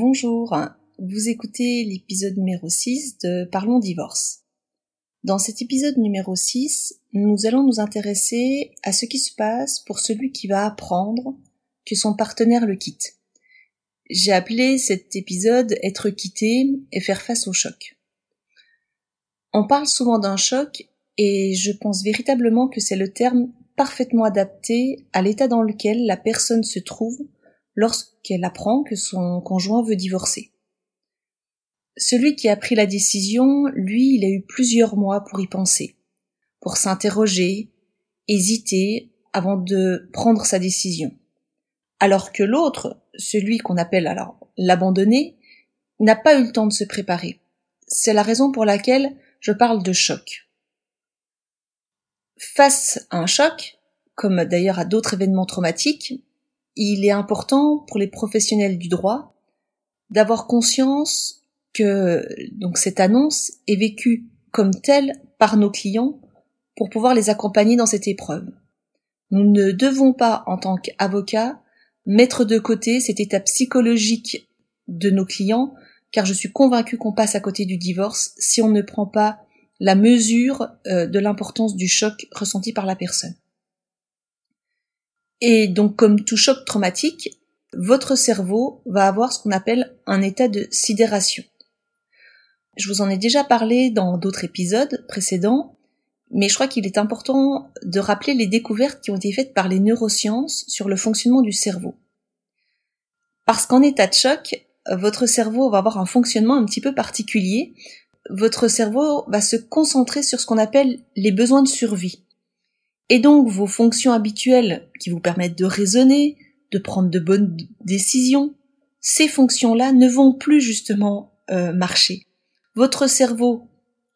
Bonjour, vous écoutez l'épisode numéro 6 de Parlons divorce. Dans cet épisode numéro 6, nous allons nous intéresser à ce qui se passe pour celui qui va apprendre que son partenaire le quitte. J'ai appelé cet épisode Être quitté et faire face au choc. On parle souvent d'un choc et je pense véritablement que c'est le terme parfaitement adapté à l'état dans lequel la personne se trouve lorsqu'elle apprend que son conjoint veut divorcer. Celui qui a pris la décision, lui, il a eu plusieurs mois pour y penser, pour s'interroger, hésiter avant de prendre sa décision. Alors que l'autre, celui qu'on appelle alors l'abandonné, n'a pas eu le temps de se préparer. C'est la raison pour laquelle je parle de choc. Face à un choc, comme d'ailleurs à d'autres événements traumatiques, il est important pour les professionnels du droit d'avoir conscience que donc cette annonce est vécue comme telle par nos clients pour pouvoir les accompagner dans cette épreuve. Nous ne devons pas, en tant qu'avocats, mettre de côté cette étape psychologique de nos clients, car je suis convaincue qu'on passe à côté du divorce si on ne prend pas la mesure euh, de l'importance du choc ressenti par la personne. Et donc, comme tout choc traumatique, votre cerveau va avoir ce qu'on appelle un état de sidération. Je vous en ai déjà parlé dans d'autres épisodes précédents, mais je crois qu'il est important de rappeler les découvertes qui ont été faites par les neurosciences sur le fonctionnement du cerveau. Parce qu'en état de choc, votre cerveau va avoir un fonctionnement un petit peu particulier. Votre cerveau va se concentrer sur ce qu'on appelle les besoins de survie. Et donc vos fonctions habituelles qui vous permettent de raisonner, de prendre de bonnes décisions, ces fonctions-là ne vont plus justement euh, marcher. Votre cerveau,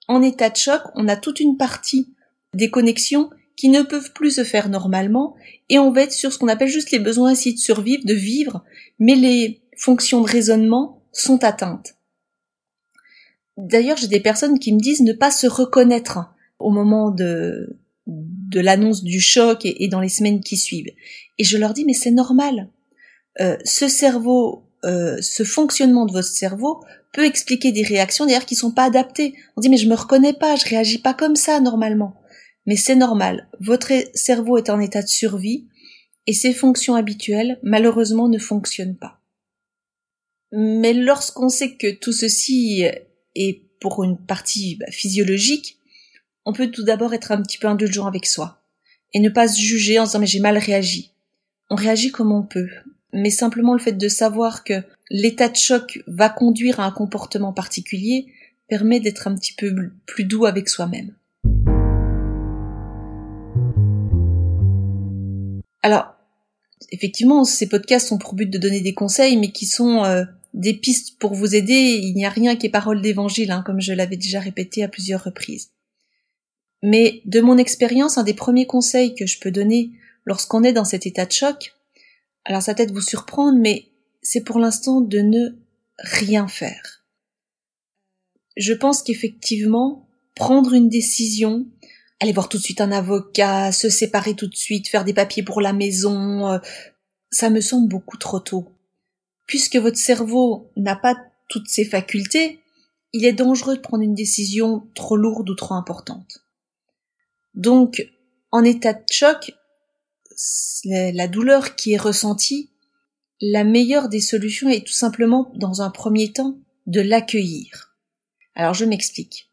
en état de choc, on a toute une partie des connexions qui ne peuvent plus se faire normalement et on va être sur ce qu'on appelle juste les besoins ici de survivre, de vivre, mais les fonctions de raisonnement sont atteintes. D'ailleurs, j'ai des personnes qui me disent ne pas se reconnaître au moment de, de l'annonce du choc et, dans les semaines qui suivent. Et je leur dis mais c'est normal. Euh, ce cerveau, euh, ce fonctionnement de votre cerveau peut expliquer des réactions d'ailleurs qui sont pas adaptées. On dit mais je me reconnais pas, je réagis pas comme ça normalement. Mais c'est normal. Votre cerveau est en état de survie et ses fonctions habituelles malheureusement ne fonctionnent pas. Mais lorsqu'on sait que tout ceci est pour une partie bah, physiologique, on peut tout d'abord être un petit peu indulgent avec soi et ne pas se juger en disant mais j'ai mal réagi. On réagit comme on peut, mais simplement le fait de savoir que l'état de choc va conduire à un comportement particulier permet d'être un petit peu plus doux avec soi-même. Alors, effectivement, ces podcasts ont pour but de donner des conseils, mais qui sont euh, des pistes pour vous aider. Il n'y a rien qui est parole d'évangile, hein, comme je l'avais déjà répété à plusieurs reprises. Mais de mon expérience, un des premiers conseils que je peux donner lorsqu'on est dans cet état de choc, alors ça peut-être vous surprendre, mais c'est pour l'instant de ne rien faire. Je pense qu'effectivement, prendre une décision, aller voir tout de suite un avocat, se séparer tout de suite, faire des papiers pour la maison, euh, ça me semble beaucoup trop tôt. Puisque votre cerveau n'a pas toutes ses facultés, il est dangereux de prendre une décision trop lourde ou trop importante. Donc, en état de choc, la douleur qui est ressentie, la meilleure des solutions est tout simplement, dans un premier temps, de l'accueillir. Alors je m'explique.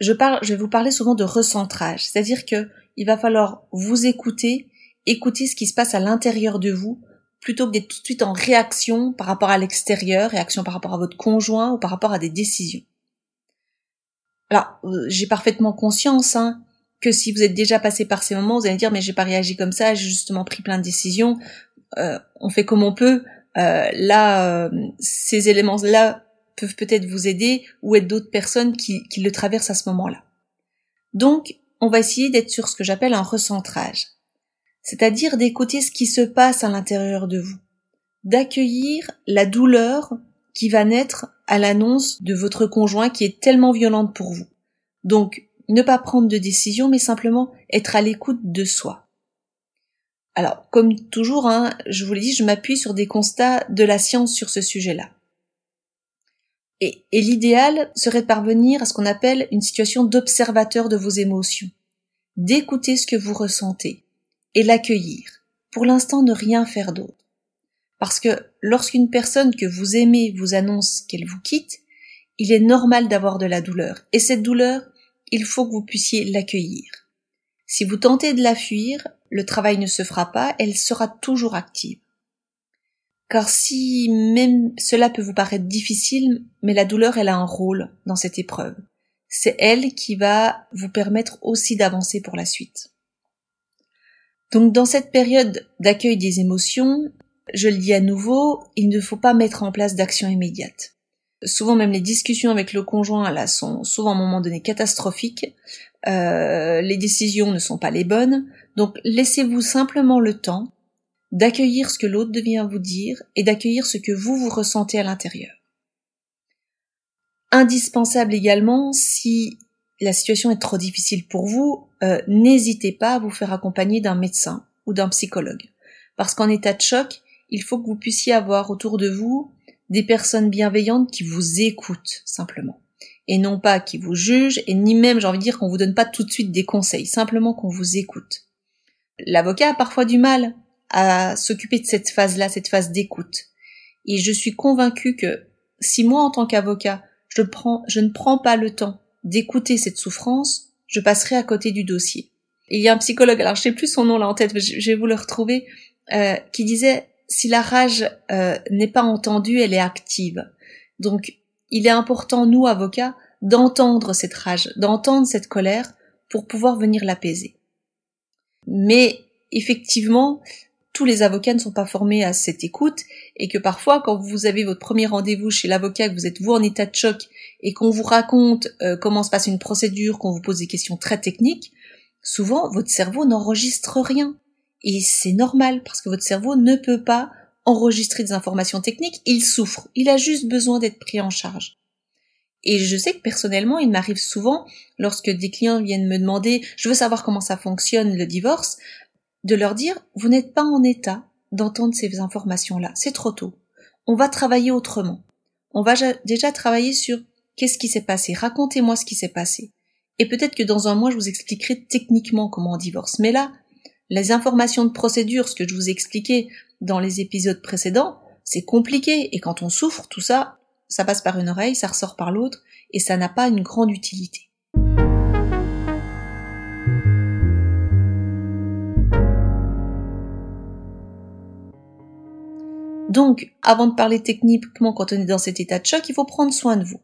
Je parle, je vais vous parler souvent de recentrage, c'est-à-dire que il va falloir vous écouter, écouter ce qui se passe à l'intérieur de vous, plutôt que d'être tout de suite en réaction par rapport à l'extérieur, réaction par rapport à votre conjoint ou par rapport à des décisions. Alors, euh, j'ai parfaitement conscience hein, que si vous êtes déjà passé par ces moments, vous allez dire mais j'ai pas réagi comme ça, j'ai justement pris plein de décisions. Euh, on fait comme on peut. Euh, là, ces éléments-là peuvent peut-être vous aider ou être d'autres personnes qui, qui le traversent à ce moment-là. Donc, on va essayer d'être sur ce que j'appelle un recentrage, c'est-à-dire d'écouter ce qui se passe à l'intérieur de vous, d'accueillir la douleur qui va naître à l'annonce de votre conjoint qui est tellement violente pour vous. Donc, ne pas prendre de décision, mais simplement être à l'écoute de soi. Alors, comme toujours, hein, je vous l'ai dit, je m'appuie sur des constats de la science sur ce sujet-là. Et, et l'idéal serait de parvenir à ce qu'on appelle une situation d'observateur de vos émotions, d'écouter ce que vous ressentez et l'accueillir. Pour l'instant, ne rien faire d'autre. Parce que lorsqu'une personne que vous aimez vous annonce qu'elle vous quitte, il est normal d'avoir de la douleur. Et cette douleur, il faut que vous puissiez l'accueillir. Si vous tentez de la fuir, le travail ne se fera pas, elle sera toujours active. Car si même cela peut vous paraître difficile, mais la douleur, elle a un rôle dans cette épreuve. C'est elle qui va vous permettre aussi d'avancer pour la suite. Donc dans cette période d'accueil des émotions, je le dis à nouveau, il ne faut pas mettre en place d'action immédiate. Souvent même les discussions avec le conjoint là sont souvent à un moment donné catastrophiques. Euh, les décisions ne sont pas les bonnes. Donc laissez-vous simplement le temps d'accueillir ce que l'autre devient vous dire et d'accueillir ce que vous vous ressentez à l'intérieur. Indispensable également, si la situation est trop difficile pour vous, euh, n'hésitez pas à vous faire accompagner d'un médecin ou d'un psychologue. Parce qu'en état de choc, il faut que vous puissiez avoir autour de vous des personnes bienveillantes qui vous écoutent simplement. Et non pas qui vous jugent, et ni même, j'ai envie de dire, qu'on vous donne pas tout de suite des conseils, simplement qu'on vous écoute. L'avocat a parfois du mal à s'occuper de cette phase-là, cette phase d'écoute. Et je suis convaincue que si moi, en tant qu'avocat, je, ne prends pas le temps d'écouter cette souffrance, je passerai à côté du dossier. Il y a un psychologue, alors je sais plus son nom là en tête, je vais vous le retrouver, euh, qui disait si la rage euh, n'est pas entendue, elle est active. Donc, il est important, nous, avocats, d'entendre cette rage, d'entendre cette colère pour pouvoir venir l'apaiser. Mais effectivement, tous les avocats ne sont pas formés à cette écoute et que parfois, quand vous avez votre premier rendez-vous chez l'avocat, que vous êtes vous en état de choc et qu'on vous raconte euh, comment se passe une procédure, qu'on vous pose des questions très techniques, souvent votre cerveau n'enregistre rien. Et c'est normal parce que votre cerveau ne peut pas enregistrer des informations techniques, il souffre, il a juste besoin d'être pris en charge. Et je sais que personnellement, il m'arrive souvent, lorsque des clients viennent me demander, je veux savoir comment ça fonctionne le divorce, de leur dire, vous n'êtes pas en état d'entendre ces informations-là, c'est trop tôt. On va travailler autrement. On va déjà travailler sur qu'est-ce qui s'est passé, racontez-moi ce qui s'est passé. Et peut-être que dans un mois, je vous expliquerai techniquement comment on divorce. Mais là, les informations de procédure, ce que je vous ai expliqué dans les épisodes précédents, c'est compliqué et quand on souffre, tout ça, ça passe par une oreille, ça ressort par l'autre et ça n'a pas une grande utilité. Donc, avant de parler techniquement quand on est dans cet état de choc, il faut prendre soin de vous.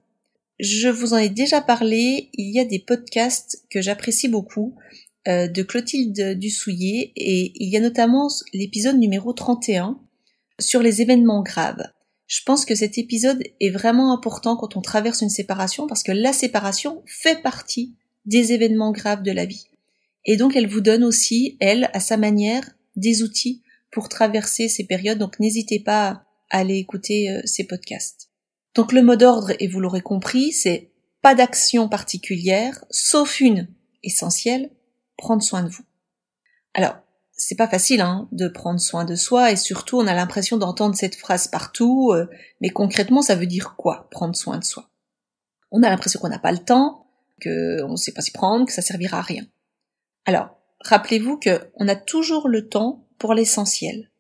Je vous en ai déjà parlé, il y a des podcasts que j'apprécie beaucoup euh, de Clotilde Dussouillet et il y a notamment l'épisode numéro 31 sur les événements graves. Je pense que cet épisode est vraiment important quand on traverse une séparation parce que la séparation fait partie des événements graves de la vie. Et donc elle vous donne aussi, elle, à sa manière, des outils pour traverser ces périodes. Donc n'hésitez pas à aller écouter euh, ces podcasts. Donc le mot d'ordre, et vous l'aurez compris, c'est pas d'action particulière, sauf une essentielle, prendre soin de vous. Alors, c'est pas facile hein, de prendre soin de soi et surtout on a l'impression d'entendre cette phrase partout, euh, mais concrètement ça veut dire quoi prendre soin de soi? On a l'impression qu'on n'a pas le temps, qu'on ne sait pas s'y prendre, que ça servira à rien. Alors, rappelez-vous que on a toujours le temps pour l'essentiel.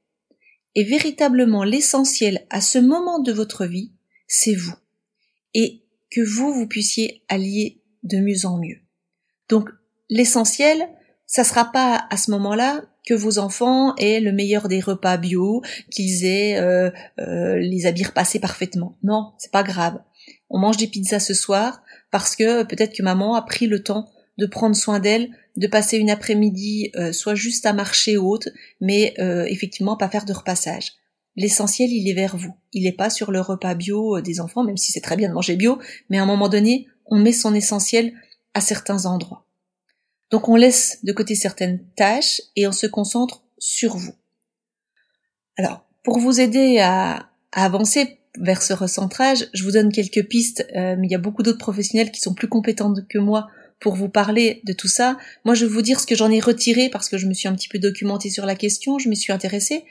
Et véritablement l'essentiel à ce moment de votre vie, c'est vous. Et que vous, vous puissiez allier de mieux en mieux. Donc l'essentiel, ça sera pas à ce moment-là que vos enfants aient le meilleur des repas bio, qu'ils aient euh, euh, les habits repassés parfaitement. Non, c'est pas grave. On mange des pizzas ce soir parce que peut-être que maman a pris le temps de prendre soin d'elle, de passer une après-midi euh, soit juste à marcher haute, mais effectivement pas faire de repassage. L'essentiel, il est vers vous. Il n'est pas sur le repas bio des enfants, même si c'est très bien de manger bio, mais à un moment donné, on met son essentiel à certains endroits. Donc on laisse de côté certaines tâches et on se concentre sur vous. Alors, pour vous aider à, avancer vers ce recentrage, je vous donne quelques pistes, euh, mais il y a beaucoup d'autres professionnels qui sont plus compétents que moi pour vous parler de tout ça. Moi, je vais vous dire ce que j'en ai retiré parce que je me suis un petit peu documentée sur la question, je me suis intéressée.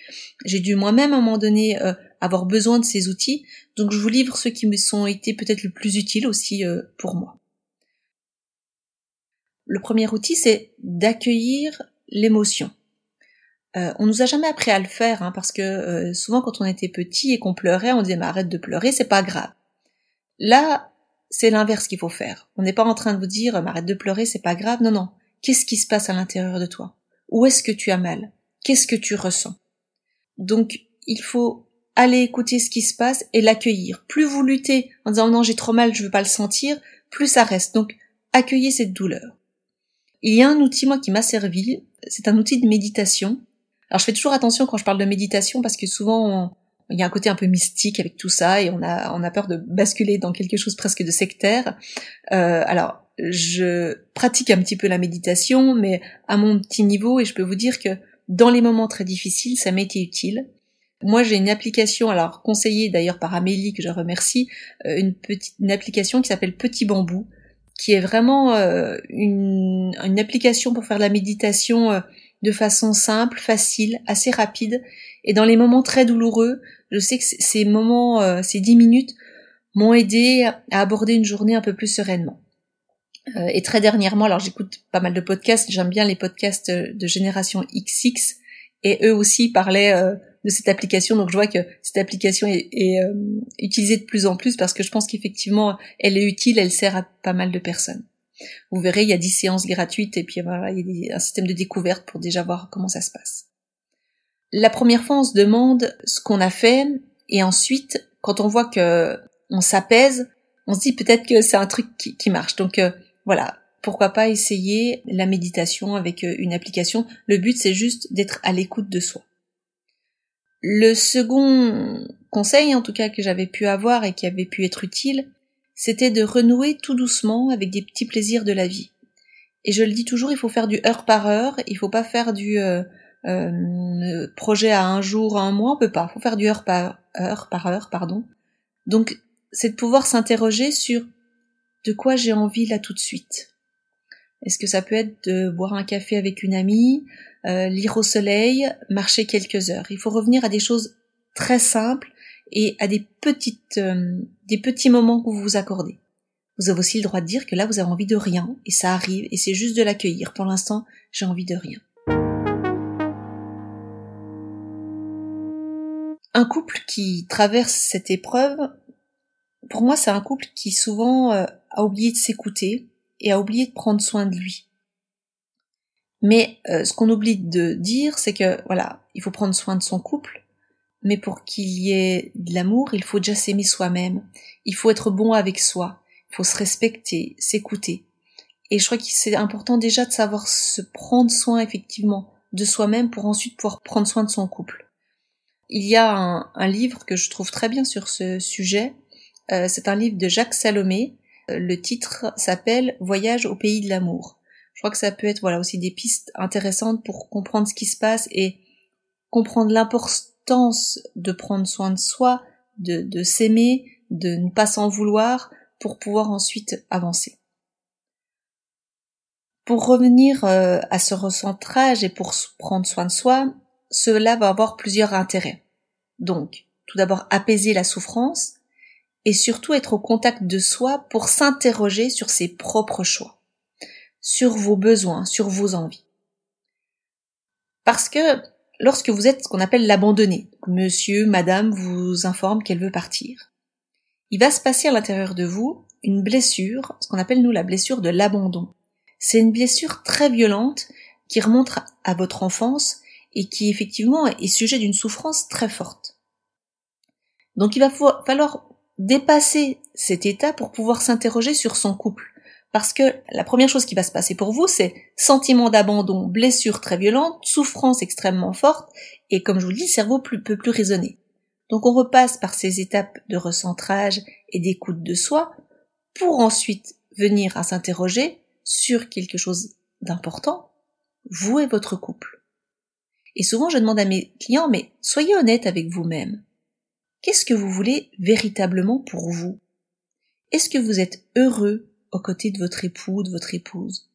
J'ai dû moi-même à un moment donné euh, avoir besoin de ces outils, donc je vous livre ceux qui me sont été peut-être le plus utiles aussi euh, pour moi. Le premier outil, c'est d'accueillir l'émotion. Euh, on nous a jamais appris à le faire, hein, parce que euh, souvent quand on était petit et qu'on pleurait, on disait mais arrête de pleurer, c'est pas grave. Là, c'est l'inverse qu'il faut faire. On n'est pas en train de vous dire arrête de pleurer, c'est pas grave. Non, non. Qu'est-ce qui se passe à l'intérieur de toi? Où est-ce que tu as mal? Qu'est-ce que tu ressens? Donc, il faut aller écouter ce qui se passe et l'accueillir. Plus vous luttez en disant non j'ai trop mal, je veux pas le sentir, plus ça reste. Donc, accueillez cette douleur. Il y a un outil moi qui m'a servi, c'est un outil de méditation alors je fais toujours attention quand je parle de méditation parce que souvent il y a un côté un peu mystique avec tout ça et on a on a peur de basculer dans quelque chose presque de sectaire. Euh, alors je pratique un petit peu la méditation, mais à mon petit niveau et je peux vous dire que dans les moments très difficiles, ça m'était utile. Moi, j'ai une application, alors conseillée d'ailleurs par Amélie que je remercie, euh, une petite une application qui s'appelle Petit Bambou, qui est vraiment euh, une, application pour faire de la méditation euh, de façon simple, facile, assez rapide. Et dans les moments très douloureux, je sais que ces moments, euh, ces dix minutes, m'ont aidé à aborder une journée un peu plus sereinement. Et très dernièrement, alors j'écoute pas mal de podcasts, j'aime bien les podcasts de génération XX, et eux aussi parlaient de cette application, donc je vois que cette application est, est utilisée de plus en plus parce que je pense qu'effectivement elle est utile, elle sert à pas mal de personnes. Vous verrez, il y a 10 séances gratuites et puis voilà, il y a un système de découverte pour déjà voir comment ça se passe. La première fois, on se demande ce qu'on a fait et ensuite, quand on voit que on s'apaise, on se dit peut-être que c'est un truc qui, marche. Donc euh, voilà, pourquoi pas essayer la méditation avec euh, une application. Le but, c'est juste d'être à l'écoute de soi. Le second conseil, en tout cas, que j'avais pu avoir et qui avait pu être utile, c'était de renouer tout doucement avec des petits plaisirs de la vie. Et je le dis toujours, il faut faire du heure par heure, il faut pas faire du euh, euh, projet à un jour, à un mois, on peut pas. Il faut faire du heure par heure par heure, pardon. Donc, c'est de pouvoir s'interroger sur de quoi j'ai envie là tout de suite. Est-ce que ça peut être de boire un café avec une amie, euh, lire au soleil, marcher quelques heures Il faut revenir à des choses très simples et à des petites, euh, des petits moments que vous vous accordez. Vous avez aussi le droit de dire que là vous avez envie de rien et ça arrive et c'est juste de l'accueillir. Pour l'instant, j'ai envie de rien. Un couple qui traverse cette épreuve, pour moi, c'est un couple qui souvent euh, a oublié de s'écouter et a oublié de prendre soin de lui. Mais euh, ce qu'on oublie de dire, c'est que voilà, il faut prendre soin de son couple, mais pour qu'il y ait de l'amour, il faut déjà s'aimer soi-même. Il faut être bon avec soi. Il faut se respecter, s'écouter. Et je crois que c'est important déjà de savoir se prendre soin effectivement de soi-même pour ensuite pouvoir prendre soin de son couple. Il y a un, livre que je trouve très bien sur ce sujet. Euh, c'est un livre de Jacques Salomé. Euh, le titre s'appelle Voyage au pays de l'amour. Je crois que ça peut être voilà aussi des pistes intéressantes pour comprendre ce qui se passe et comprendre l'importance de prendre soin de soi, de, s'aimer, de ne pas s'en vouloir pour pouvoir ensuite avancer. Pour revenir euh, à ce recentrage et pour prendre soin de soi, cela va avoir plusieurs intérêts. Donc, tout d'abord apaiser la souffrance et surtout être au contact de soi pour s'interroger sur ses propres choix, sur vos besoins, sur vos envies. Parce que lorsque vous êtes ce qu'on appelle l'abandonné, monsieur, madame vous informe qu'elle veut partir. Il va se passer à l'intérieur de vous une blessure, ce qu'on appelle nous la blessure de l'abandon. C'est une blessure très violente qui remonte à votre enfance et qui effectivement est sujet d'une souffrance très forte. Donc il va falloir dépasser cet état pour pouvoir s'interroger sur son couple. Parce que la première chose qui va se passer pour vous, c'est sentiment d'abandon, blessure très violente, souffrance extrêmement forte, et comme je vous le dis, le cerveau plus, peut plus raisonner. Donc on repasse par ces étapes de recentrage et d'écoute de soi, pour ensuite venir à s'interroger sur quelque chose d'important, vous et votre couple. Et souvent je demande à mes clients, mais soyez honnête avec vous-même. Qu'est-ce que vous voulez véritablement pour vous? Est-ce que vous êtes heureux aux côtés de votre époux, de votre épouse.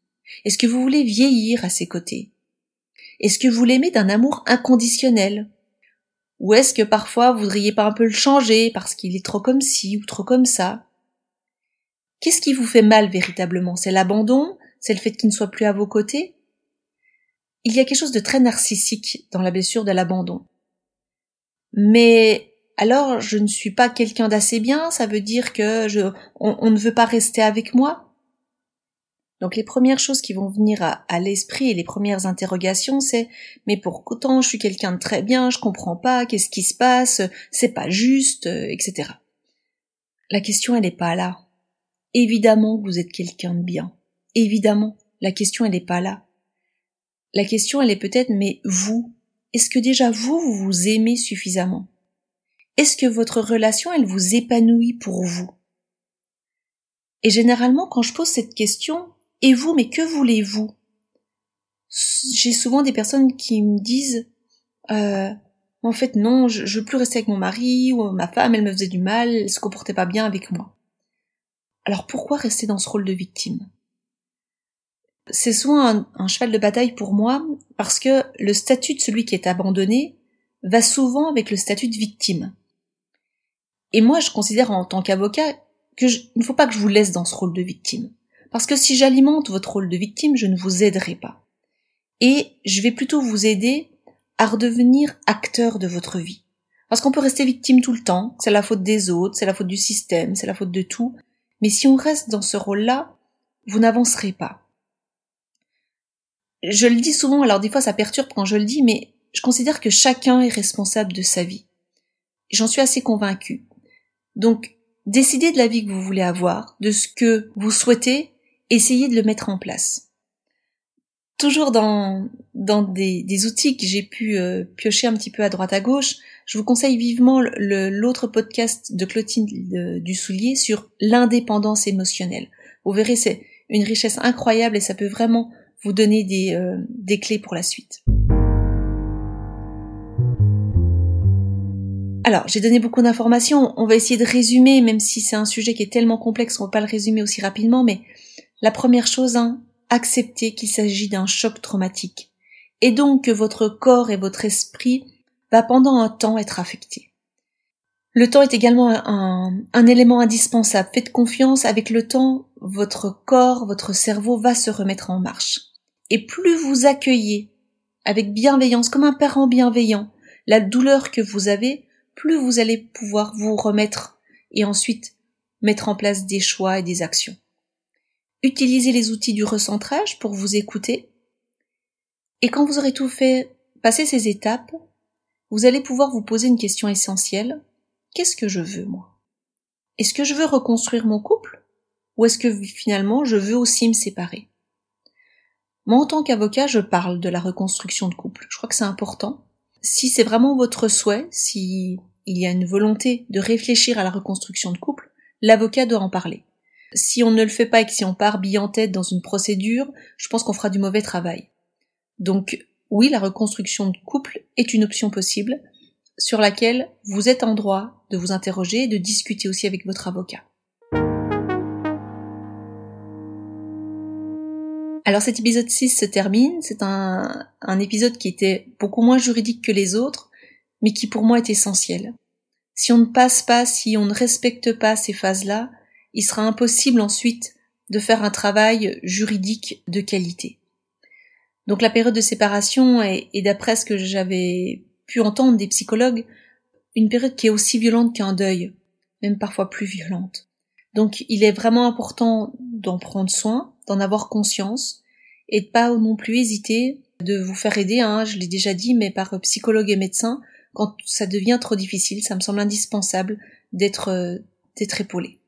Est-ce que vous voulez vieillir à ses côtés? Est-ce que vous l'aimez d'un amour inconditionnel? Ou est-ce que parfois vous voudriez pas un peu le changer parce qu'il est trop comme ci ou trop comme ça? Qu'est-ce qui vous fait mal véritablement? C'est l'abandon? C'est le fait qu'il ne soit plus à vos côtés? Il y a quelque chose de très narcissique dans la blessure de l'abandon. Mais alors je ne suis pas quelqu'un d'assez bien, ça veut dire que je, on, ne veut pas rester avec moi Donc les premières choses qui vont venir à, l'esprit et les premières interrogations, c'est mais pour autant je suis quelqu'un de très bien, je comprends pas, qu'est-ce qui se passe, c'est pas juste, euh, etc. La question elle n'est pas là. Évidemment vous êtes quelqu'un de bien. Évidemment, la question elle n'est pas là. La question elle est peut-être mais vous, est-ce que déjà vous, vous vous aimez suffisamment? Est-ce que votre relation, elle vous épanouit pour vous? Et généralement, quand je pose cette question, et vous, mais que voulez-vous? J'ai souvent des personnes qui me disent, euh, en fait, non, je, je veux plus rester avec mon mari, ou ma femme, elle me faisait du mal, elle se comportait pas bien avec moi. Alors pourquoi rester dans ce rôle de victime? C'est souvent un, cheval de bataille pour moi parce que le statut de celui qui est abandonné va souvent avec le statut de victime. Et moi, je considère en tant qu'avocat qu'il ne faut pas que je vous laisse dans ce rôle de victime. Parce que si j'alimente votre rôle de victime, je ne vous aiderai pas. Et je vais plutôt vous aider à redevenir acteur de votre vie. Parce qu'on peut rester victime tout le temps, c'est la faute des autres, c'est la faute du système, c'est la faute de tout. Mais si on reste dans ce rôle-là, vous n'avancerez pas je le dis souvent, alors des fois ça perturbe quand je le dis, mais je considère que chacun est responsable de sa vie. J'en suis assez convaincue. Donc, décidez de la vie que vous voulez avoir, de ce que vous souhaitez, essayez de le mettre en place. Toujours dans, dans des, outils que j'ai pu euh, piocher un petit peu à droite à gauche, je vous conseille vivement l'autre podcast de Clotilde euh, du Soulier sur l'indépendance émotionnelle. Vous verrez, c'est une richesse incroyable et ça peut vraiment vous donner des, euh, des clés pour la suite. Alors, j'ai donné beaucoup d'informations, on va essayer de résumer, même si c'est un sujet qui est tellement complexe qu'on ne va pas le résumer aussi rapidement, mais la première chose, hein, accepter qu'il s'agit d'un choc traumatique, et donc que votre corps et votre esprit va pendant un temps être affectés. Le temps est également un, élément indispensable. Faites confiance, avec le temps, votre corps, votre cerveau va se remettre en marche. Et plus vous accueillez avec bienveillance, comme un parent bienveillant, la douleur que vous avez, plus vous allez pouvoir vous remettre et ensuite mettre en place des choix et des actions. Utilisez les outils du recentrage pour vous écouter. Et quand vous aurez tout fait, passer ces étapes, vous allez pouvoir vous poser une question essentielle. Qu'est-ce que je veux, moi? Est-ce que je veux reconstruire mon couple? Ou est-ce que finalement je veux aussi me séparer? Moi, en tant qu'avocat, je parle de la reconstruction de couple. Je crois que c'est important. Si c'est vraiment votre souhait, si il y a une volonté de réfléchir à la reconstruction de couple, l'avocat doit en parler. Si on ne le fait pas et que si on part bille en tête dans une procédure, je pense qu'on fera du mauvais travail. Donc, oui, la reconstruction de couple est une option possible sur laquelle vous êtes en droit de vous interroger et de discuter aussi avec votre avocat. Alors cet épisode 6 se termine, c'est un, un épisode qui était beaucoup moins juridique que les autres, mais qui pour moi est essentiel. Si on ne passe pas, si on ne respecte pas ces phases-là, il sera impossible ensuite de faire un travail juridique de qualité. Donc la période de séparation est, est d'après ce que j'avais pu entendre des psychologues, une période qui est aussi violente qu'un deuil, même parfois plus violente. Donc il est vraiment important d'en prendre soin, d'en avoir conscience et de pas non plus hésiter de vous faire aider, hein, je l'ai déjà dit, mais par psychologue et médecin, quand ça devient trop difficile, ça me semble indispensable d'être euh, d'être épaulé.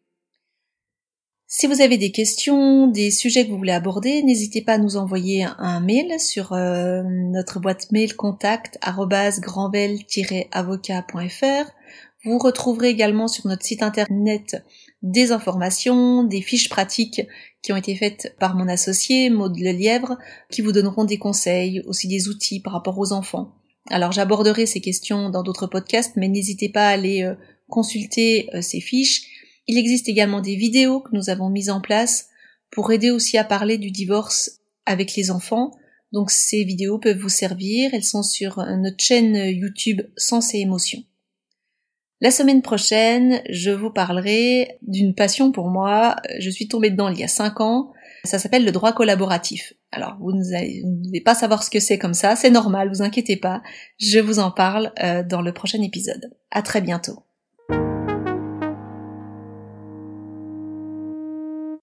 Si vous avez des questions, des sujets que vous voulez aborder, n'hésitez pas à nous envoyer un mail sur euh, notre boîte mail contact grandvel-avocat.fr. Vous retrouverez également sur notre site internet des informations, des fiches pratiques qui ont été faites par mon associé Maud Lelièvre, qui vous donneront des conseils, aussi des outils par rapport aux enfants. Alors j'aborderai ces questions dans d'autres podcasts, mais n'hésitez pas à aller euh, consulter euh, ces fiches. Il existe également des vidéos que nous avons mises en place pour aider aussi à parler du divorce avec les enfants. Donc ces vidéos peuvent vous servir, elles sont sur notre chaîne YouTube Sens et Émotions. La semaine prochaine, je vous parlerai d'une passion pour moi. Je suis tombée dedans il y a cinq ans. Ça s'appelle le droit collaboratif. Alors, vous ne devez pas savoir ce que c'est comme ça, c'est normal, vous inquiétez pas. Je vous en parle euh, dans le prochain épisode. À très bientôt.